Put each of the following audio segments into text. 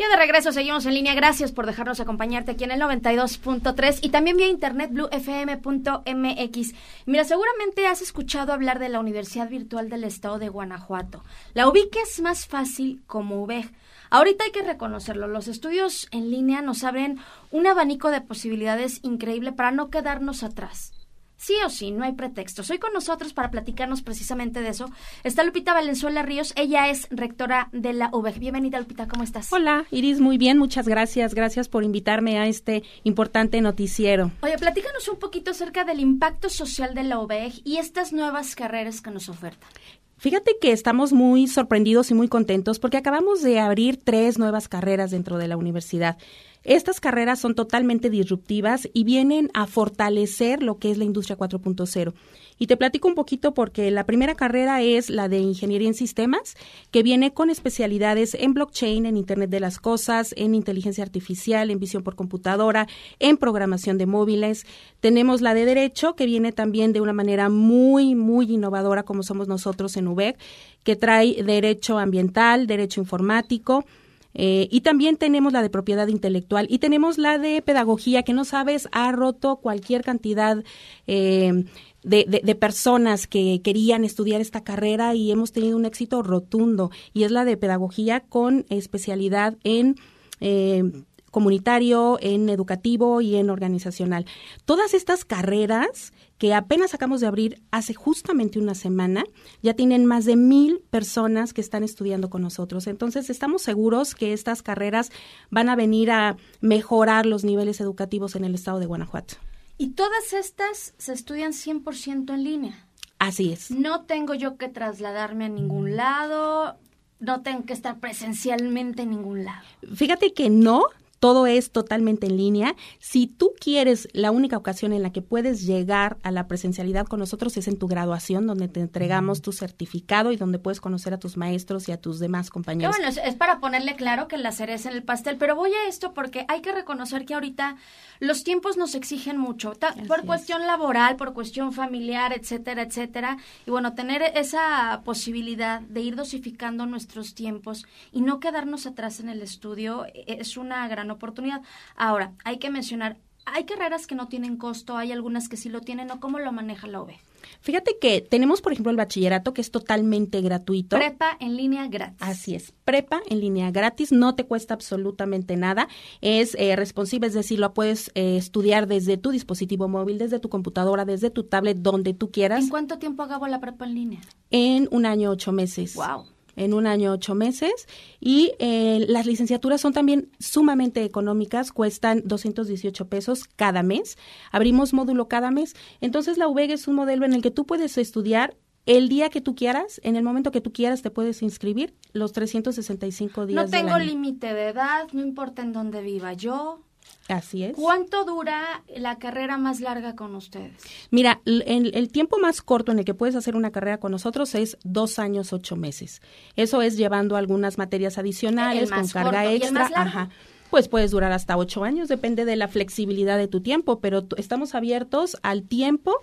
Ya de regreso seguimos en línea. Gracias por dejarnos acompañarte aquí en el 92.3 y también vía internet bluefm.mx. Mira, seguramente has escuchado hablar de la Universidad Virtual del Estado de Guanajuato. La ubiques más fácil como UBEG. Ahorita hay que reconocerlo, los estudios en línea nos abren un abanico de posibilidades increíble para no quedarnos atrás. Sí o sí, no hay pretexto. Hoy con nosotros para platicarnos precisamente de eso está Lupita Valenzuela Ríos. Ella es rectora de la UBEG. Bienvenida, Lupita, ¿cómo estás? Hola, Iris, muy bien, muchas gracias. Gracias por invitarme a este importante noticiero. Oye, platícanos un poquito acerca del impacto social de la UBEG y estas nuevas carreras que nos ofertan. Fíjate que estamos muy sorprendidos y muy contentos porque acabamos de abrir tres nuevas carreras dentro de la universidad. Estas carreras son totalmente disruptivas y vienen a fortalecer lo que es la industria 4.0. Y te platico un poquito porque la primera carrera es la de Ingeniería en Sistemas, que viene con especialidades en blockchain, en Internet de las Cosas, en inteligencia artificial, en visión por computadora, en programación de móviles. Tenemos la de Derecho, que viene también de una manera muy, muy innovadora como somos nosotros en UBEC, que trae Derecho Ambiental, Derecho Informático, eh, y también tenemos la de propiedad intelectual y tenemos la de pedagogía, que no sabes, ha roto cualquier cantidad eh, de, personas que querían estudiar esta carrera y hemos tenido un éxito rotundo. Y es la de pedagogía con especialidad en... Eh, comunitario, en educativo y en organizacional. Todas estas carreras que apenas acabamos de abrir hace justamente una semana, ya tienen más de mil personas que están estudiando con nosotros. Entonces, estamos seguros que estas carreras van a venir a mejorar los niveles educativos en el estado de Guanajuato. Y todas estas se estudian 100% en línea. Así es. No tengo yo que trasladarme a ningún lado, no tengo que estar presencialmente en ningún lado. Fíjate que no, todo es totalmente en línea. Si tú quieres, la única ocasión en la que puedes llegar a la presencialidad con nosotros es en tu graduación, donde te entregamos tu certificado y donde puedes conocer a tus maestros y a tus demás compañeros. bueno, es, para ponerle claro que la cereza en el pastel, pero voy a esto porque hay que reconocer que ahorita los tiempos nos exigen mucho, por cuestión laboral, por cuestión familiar, etcétera, etcétera. Y bueno, tener esa posibilidad de ir dosificando nuestros tiempos y no quedarnos atrás en el estudio e, es una gran oportunidad. Ahora, hay que mencionar, hay carreras que no tienen costo, hay algunas que sí lo tienen, ¿o cómo lo maneja la OVE? Fíjate que tenemos, por ejemplo, el bachillerato que es totalmente gratuito. Prepa en línea gratis. Así es, prepa en línea gratis, no te cuesta absolutamente nada, es eh, responsive, es decir, lo puedes eh, estudiar desde tu dispositivo móvil, desde tu computadora, desde tu tablet, donde tú quieras. ¿En cuánto tiempo acabo la prepa en línea? En un año, ocho meses. Wow en un año ocho meses y eh, las licenciaturas son también sumamente económicas, cuestan 218 pesos cada mes, abrimos módulo cada mes, entonces la UVEG es un modelo en el que tú puedes estudiar el día que tú quieras, en el momento que tú quieras, te puedes inscribir los 365 días. No tengo límite de edad, no importa en dónde viva yo. Así es. ¿Cuánto dura la carrera más larga con ustedes? Mira, el, el, tiempo más corto en el que puedes hacer una carrera con nosotros es dos años, ocho meses. Eso es llevando algunas materias adicionales con carga extra. Ajá pues puedes durar hasta ocho años, depende de la flexibilidad de tu tiempo, pero estamos abiertos al tiempo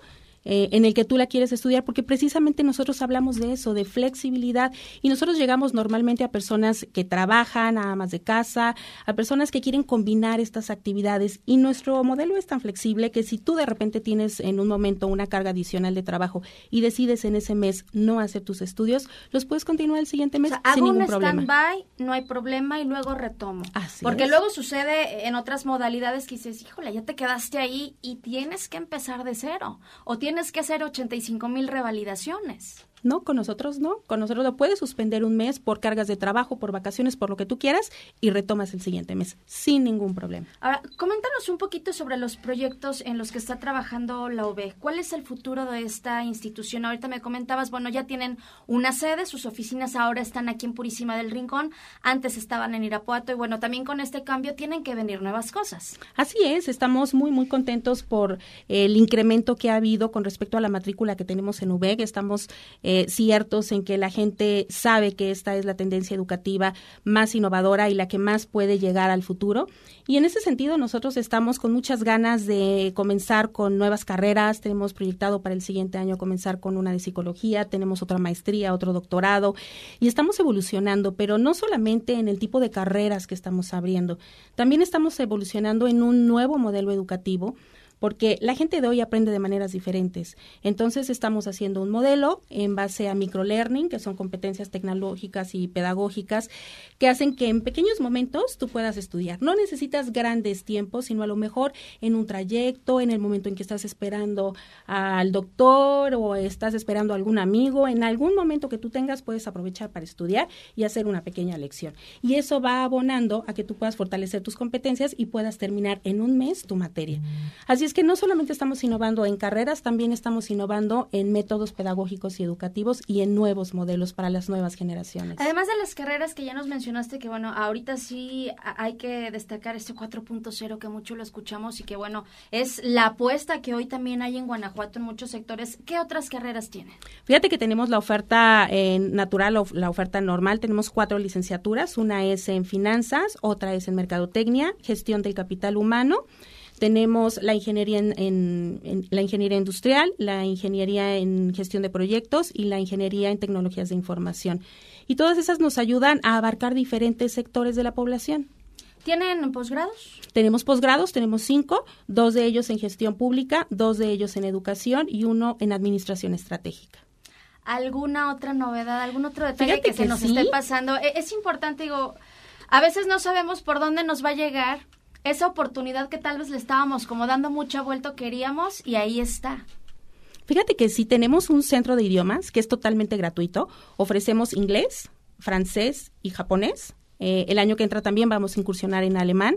eh, en el que tú la quieres estudiar, porque precisamente nosotros hablamos de eso, de flexibilidad, y nosotros llegamos normalmente a personas que trabajan, a amas de casa, a personas que quieren combinar estas actividades, y nuestro modelo es tan flexible que si tú de repente tienes en un momento una carga adicional de trabajo y decides en ese mes no hacer tus estudios, los puedes continuar el siguiente mes sin ningún problema. stand-by, no hay problema y luego retomo. porque luego sucede en otras modalidades que dices, híjole, ya te quedaste ahí y tienes que empezar de cero, o tienes tienes que hacer 85 mil revalidaciones. No, con nosotros no. Con nosotros lo puedes suspender un mes por cargas de trabajo, por vacaciones, por lo que tú quieras y retomas el siguiente mes sin ningún problema. Ahora, coméntanos un poquito sobre los proyectos en los que está trabajando la OB. ¿Cuál es el futuro de esta institución? Ahorita me comentabas, bueno, ya tienen una sede, sus oficinas ahora están aquí en Purísima del Rincón, antes estaban en Irapuato y bueno, también con este cambio tienen que venir nuevas cosas. Así es, estamos muy, muy contentos por el incremento que ha habido con respecto a la matrícula que tenemos en UBEG. Estamos eh, ciertos en que la gente sabe que esta es la tendencia educativa más innovadora y la que más puede llegar al futuro. Y en ese sentido nosotros estamos con muchas ganas de comenzar con nuevas carreras. Tenemos proyectado para el siguiente año comenzar con una de psicología, tenemos otra maestría, otro doctorado y estamos evolucionando, pero no solamente en el tipo de carreras que estamos abriendo, también estamos evolucionando en un nuevo modelo educativo porque la gente de hoy aprende de maneras diferentes. Entonces estamos haciendo un modelo en base a microlearning, que son competencias tecnológicas y pedagógicas, que hacen que en pequeños momentos tú puedas estudiar. No necesitas grandes tiempos, sino a lo mejor en un trayecto, en el momento en que estás esperando al doctor o estás esperando a algún amigo, en algún momento que tú tengas puedes aprovechar para estudiar y hacer una pequeña lección. Y eso va abonando a que tú puedas fortalecer tus competencias y puedas terminar en un mes tu materia. Así es que no solamente estamos innovando en carreras, también estamos innovando en métodos pedagógicos y educativos y en nuevos modelos para las nuevas generaciones. Además de las carreras que ya nos mencionaste, que bueno, ahorita sí hay que destacar este 4.0 que mucho lo escuchamos y que bueno, es la apuesta que hoy también hay en Guanajuato en muchos sectores. ¿Qué otras carreras tienen? Fíjate que tenemos la oferta en natural o la oferta normal. Tenemos cuatro licenciaturas. Una es en finanzas, otra es en mercadotecnia, gestión del capital humano tenemos la ingeniería en, la ingeniería industrial, la ingeniería en gestión de proyectos y la ingeniería en tecnologías de información. Y todas esas nos ayudan a abarcar diferentes sectores de la población. ¿Tienen posgrados? Tenemos posgrados, tenemos cinco, dos de ellos en gestión pública, dos de ellos en educación y uno en administración estratégica. ¿Alguna otra novedad, algún otro detalle que, se nos esté pasando? E, es importante, digo, a veces no sabemos por dónde nos va a llegar esa oportunidad que tal vez le estábamos como dando mucha vuelta queríamos y ahí está. Fíjate que si tenemos un centro de idiomas que es totalmente gratuito, ofrecemos inglés, francés y japonés. Eh, el año que entra también vamos a incursionar en alemán.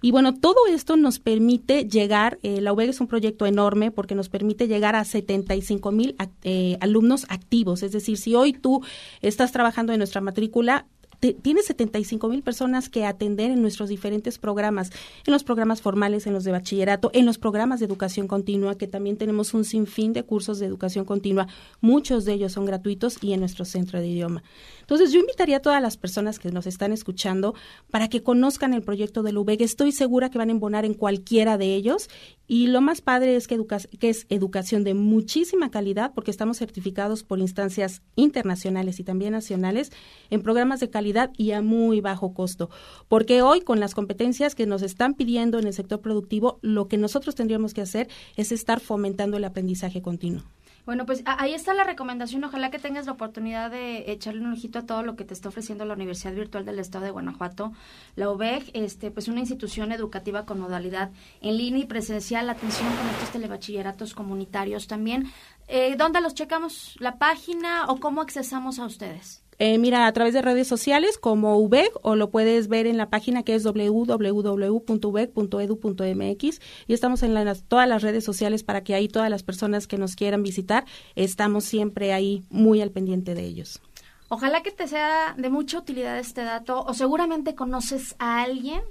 Y bueno, todo esto nos permite llegar, eh, la UBEG es un proyecto enorme porque nos permite llegar a 75 mil eh, alumnos activos. Es decir, si hoy tú estás trabajando en nuestra matrícula, tiene 75 mil personas que atender en nuestros diferentes programas, en los programas formales, en los de bachillerato, en los programas de educación continua, que también tenemos un sinfín de cursos de educación continua. Muchos de ellos son gratuitos y en nuestro centro de idioma. Entonces, yo invitaría a todas las personas que nos están escuchando para que conozcan el proyecto del UBEG. Estoy segura que van a embonar en cualquiera de ellos y lo más padre es que, que es educación de muchísima calidad porque estamos certificados por instancias internacionales y también nacionales en programas de calidad y a muy bajo costo. Porque hoy con las competencias que nos están pidiendo en el sector productivo, lo que nosotros tendríamos que hacer es estar fomentando el aprendizaje continuo. Bueno, pues ahí está la recomendación. Ojalá que tengas la oportunidad de echarle un ojito a todo lo que te está ofreciendo la Universidad Virtual del Estado de Guanajuato, la UBEG, este, pues una institución educativa con modalidad en línea y presencial, atención con estos telebachilleratos comunitarios también. Eh, ¿Dónde los checamos? ¿La página o cómo accesamos a ustedes? Eh, mira, a través de redes sociales como UBEG o lo puedes ver en la página que es www.ubeg.edu.mx y estamos en todas las redes sociales para que ahí todas las personas que nos quieran visitar estamos siempre ahí muy al pendiente de ellos. Ojalá que te sea de mucha utilidad este dato o seguramente conoces a alguien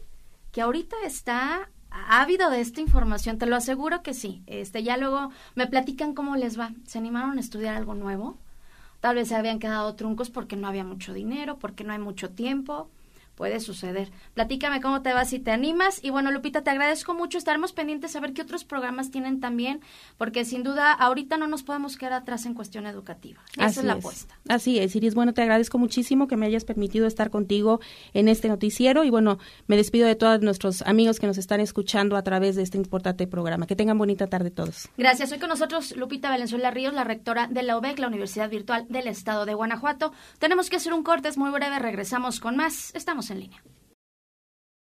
que ahorita está ávido de esta información, te lo aseguro que sí. Este, ya luego me platican cómo les va. ¿Se animaron a estudiar algo nuevo? Tal vez se habían quedado truncos porque no había mucho dinero, porque no hay mucho tiempo puede suceder. Platícame cómo te va si te animas. Y bueno, Lupita, te agradezco mucho. Estaremos pendientes a ver qué otros programas tienen también, porque sin duda ahorita no nos podemos quedar atrás en cuestión educativa. Esa es la apuesta. Así es, Iris. Bueno, te agradezco muchísimo que me hayas permitido estar contigo en este noticiero. Y bueno, me despido de todos nuestros amigos que nos están escuchando a través de este importante programa. Que tengan bonita tarde todos. Gracias. Hoy con nosotros Lupita Valenzuela Ríos, la rectora de la UBEC, la Universidad Virtual del Estado de Guanajuato. Tenemos que hacer un corte, es muy breve. Regresamos con más. Estamos en línea.